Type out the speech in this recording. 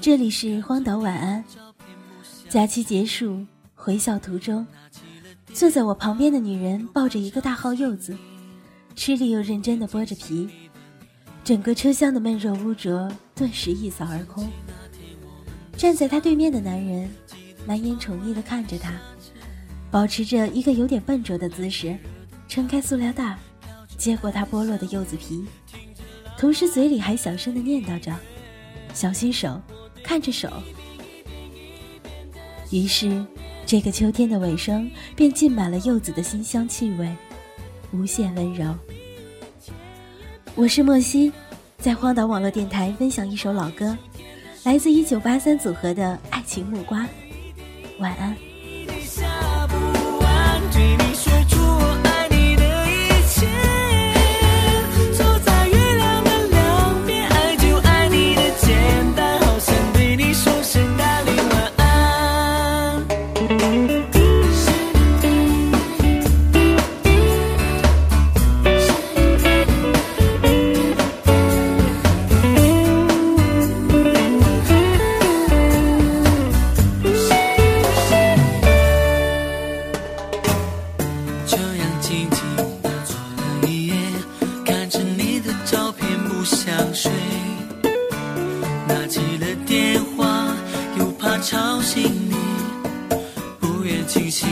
这里是荒岛晚安假期结束回校途中坐在我旁边的女人抱着一个大号柚子吃力又认真的剥着皮整个车厢的闷热污浊顿时一扫而空。站在她对面的男人满眼宠溺的看着她保持着一个有点笨拙的姿势撑开塑料袋接过她剥落的柚子皮。同时嘴里还小声地念叨着：“小心手。”看着手，于是这个秋天的尾声便浸满了柚子的馨香气味，无限温柔。我是莫西，在荒岛网络电台分享一首老歌，来自一九八三组合的《爱情木瓜》。晚安。惊喜